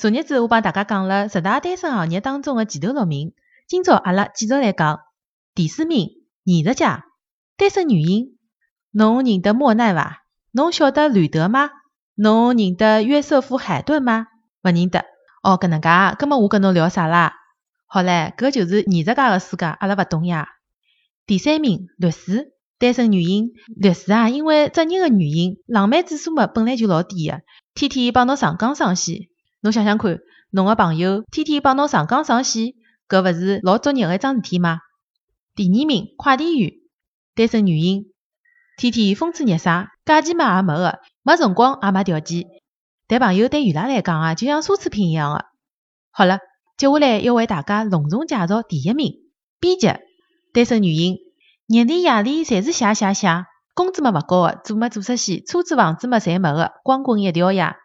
昨日子我帮大家讲了十大单身行业当中的前头六名，今朝阿拉继续来讲第四名艺术家单身女性。侬认得莫奈伐？侬晓得吕德吗？侬认得约瑟夫海顿吗？勿认得。哦，搿能介，搿么我跟侬聊啥啦？好唻，搿就是艺术家个世界，阿拉勿懂呀。第三名律师单身女性，律师啊，因为职业个原因，浪漫指数嘛本来就老低个，天天帮侬上纲上线。侬想想看，侬个朋友天天帮侬上纲上线，搿勿是老作孽个一桩事体吗？第二名，快递员，单身女性，天天风吹日晒，假期嘛也没个，没辰光也没条件，谈朋友对伊拉来讲啊，就像奢侈品一样个。好了，接下来要为大家隆重介绍第一名，编辑，单身女性，日里夜里侪是写写写，工资嘛勿高个，做嘛做出息，车子房子嘛侪没个，光棍一条呀。